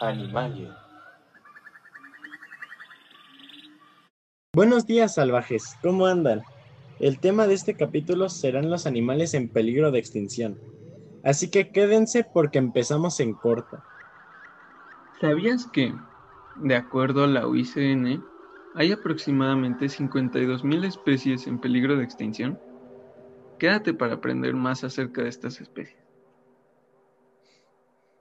Animalia. Buenos días salvajes, ¿cómo andan? El tema de este capítulo serán los animales en peligro de extinción. Así que quédense porque empezamos en corto. ¿Sabías que, de acuerdo a la UICN, hay aproximadamente 52.000 especies en peligro de extinción? Quédate para aprender más acerca de estas especies.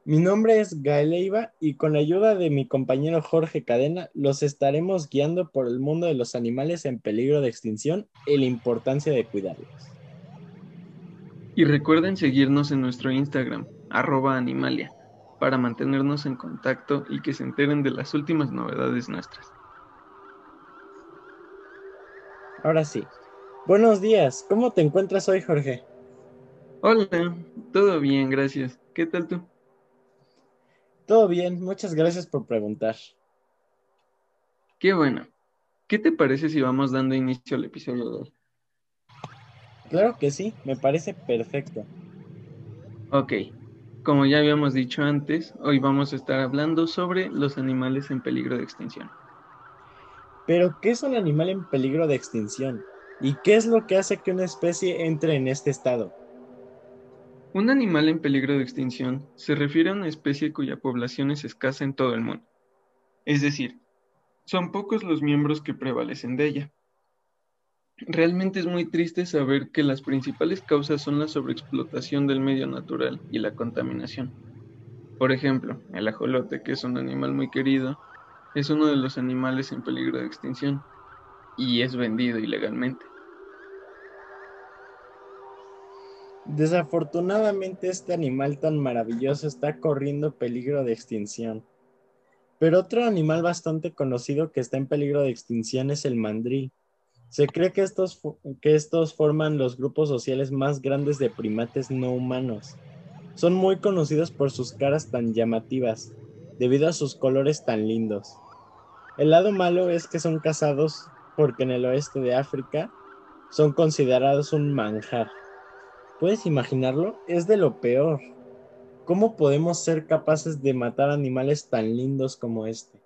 Mi nombre es Gaeleiva y con la ayuda de mi compañero Jorge Cadena los estaremos guiando por el mundo de los animales en peligro de extinción y la importancia de cuidarlos. Y recuerden seguirnos en nuestro Instagram, arroba animalia, para mantenernos en contacto y que se enteren de las últimas novedades nuestras. Ahora sí. Buenos días, ¿cómo te encuentras hoy, Jorge? Hola, todo bien, gracias. ¿Qué tal tú? Todo bien, muchas gracias por preguntar. Qué bueno. ¿Qué te parece si vamos dando inicio al episodio de hoy? Claro que sí, me parece perfecto. Ok, como ya habíamos dicho antes, hoy vamos a estar hablando sobre los animales en peligro de extinción. Pero, ¿qué es un animal en peligro de extinción? ¿Y qué es lo que hace que una especie entre en este estado? Un animal en peligro de extinción se refiere a una especie cuya población es escasa en todo el mundo. Es decir, son pocos los miembros que prevalecen de ella. Realmente es muy triste saber que las principales causas son la sobreexplotación del medio natural y la contaminación. Por ejemplo, el ajolote, que es un animal muy querido, es uno de los animales en peligro de extinción y es vendido ilegalmente. Desafortunadamente este animal tan maravilloso está corriendo peligro de extinción. Pero otro animal bastante conocido que está en peligro de extinción es el mandril. Se cree que estos, que estos forman los grupos sociales más grandes de primates no humanos. Son muy conocidos por sus caras tan llamativas, debido a sus colores tan lindos. El lado malo es que son cazados porque en el oeste de África son considerados un manjar. ¿Puedes imaginarlo? Es de lo peor. ¿Cómo podemos ser capaces de matar animales tan lindos como este?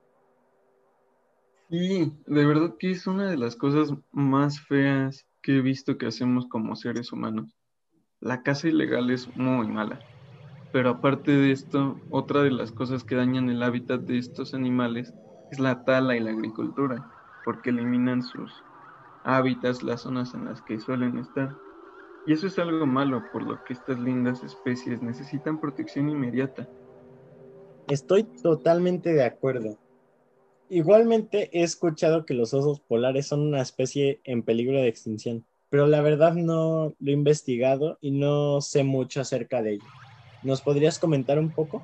Sí, de verdad que es una de las cosas más feas que he visto que hacemos como seres humanos. La caza ilegal es muy mala. Pero aparte de esto, otra de las cosas que dañan el hábitat de estos animales es la tala y la agricultura, porque eliminan sus hábitats, las zonas en las que suelen estar. Y eso es algo malo, por lo que estas lindas especies necesitan protección inmediata. Estoy totalmente de acuerdo. Igualmente he escuchado que los osos polares son una especie en peligro de extinción, pero la verdad no lo he investigado y no sé mucho acerca de ello. ¿Nos podrías comentar un poco?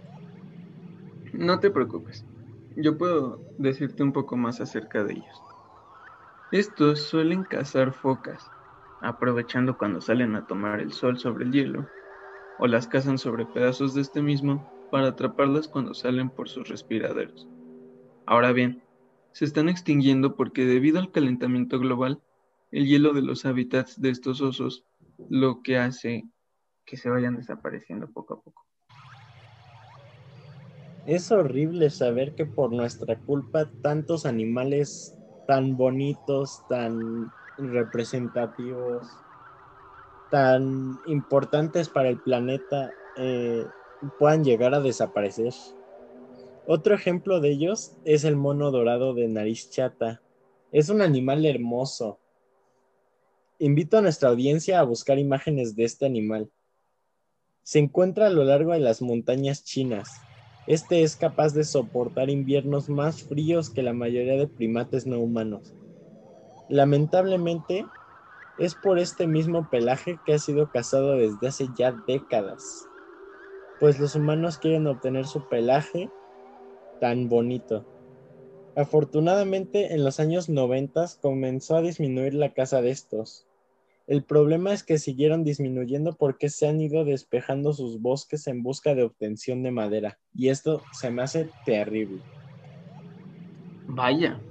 No te preocupes, yo puedo decirte un poco más acerca de ellos. Estos suelen cazar focas, aprovechando cuando salen a tomar el sol sobre el hielo, o las cazan sobre pedazos de este mismo para atraparlas cuando salen por sus respiraderos. Ahora bien, se están extinguiendo porque debido al calentamiento global, el hielo de los hábitats de estos osos lo que hace que se vayan desapareciendo poco a poco. Es horrible saber que por nuestra culpa tantos animales tan bonitos, tan representativos, tan importantes para el planeta eh, puedan llegar a desaparecer. Otro ejemplo de ellos es el mono dorado de nariz chata. Es un animal hermoso. Invito a nuestra audiencia a buscar imágenes de este animal. Se encuentra a lo largo de las montañas chinas. Este es capaz de soportar inviernos más fríos que la mayoría de primates no humanos. Lamentablemente, es por este mismo pelaje que ha sido cazado desde hace ya décadas, pues los humanos quieren obtener su pelaje tan bonito. Afortunadamente, en los años 90 comenzó a disminuir la caza de estos, el problema es que siguieron disminuyendo porque se han ido despejando sus bosques en busca de obtención de madera. Y esto se me hace terrible. Vaya,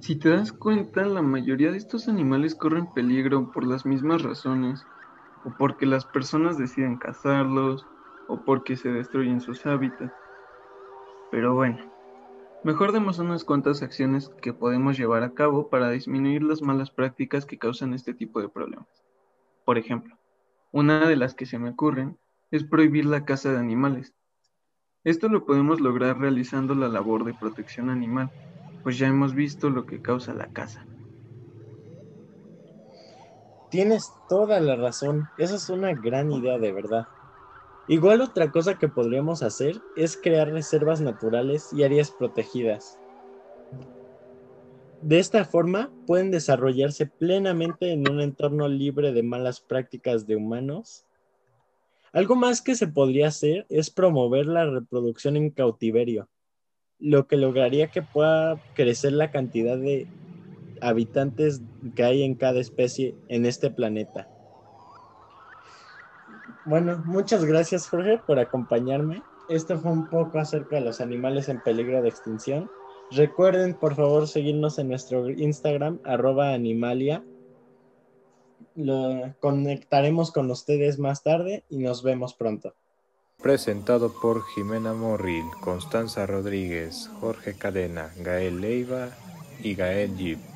si te das cuenta, la mayoría de estos animales corren peligro por las mismas razones, o porque las personas deciden cazarlos, o porque se destruyen sus hábitats. Pero bueno, mejor demos unas cuantas acciones que podemos llevar a cabo para disminuir las malas prácticas que causan este tipo de problemas. Por ejemplo, una de las que se me ocurren es prohibir la caza de animales. Esto lo podemos lograr realizando la labor de protección animal, pues ya hemos visto lo que causa la caza. Tienes toda la razón, esa es una gran idea de verdad. Igual otra cosa que podríamos hacer es crear reservas naturales y áreas protegidas. De esta forma pueden desarrollarse plenamente en un entorno libre de malas prácticas de humanos. Algo más que se podría hacer es promover la reproducción en cautiverio, lo que lograría que pueda crecer la cantidad de habitantes que hay en cada especie en este planeta. Bueno, muchas gracias Jorge por acompañarme. Esto fue un poco acerca de los animales en peligro de extinción. Recuerden por favor seguirnos en nuestro Instagram arroba animalia. Lo conectaremos con ustedes más tarde y nos vemos pronto. Presentado por Jimena Morril, Constanza Rodríguez, Jorge Cadena, Gael Leiva y Gael Yip.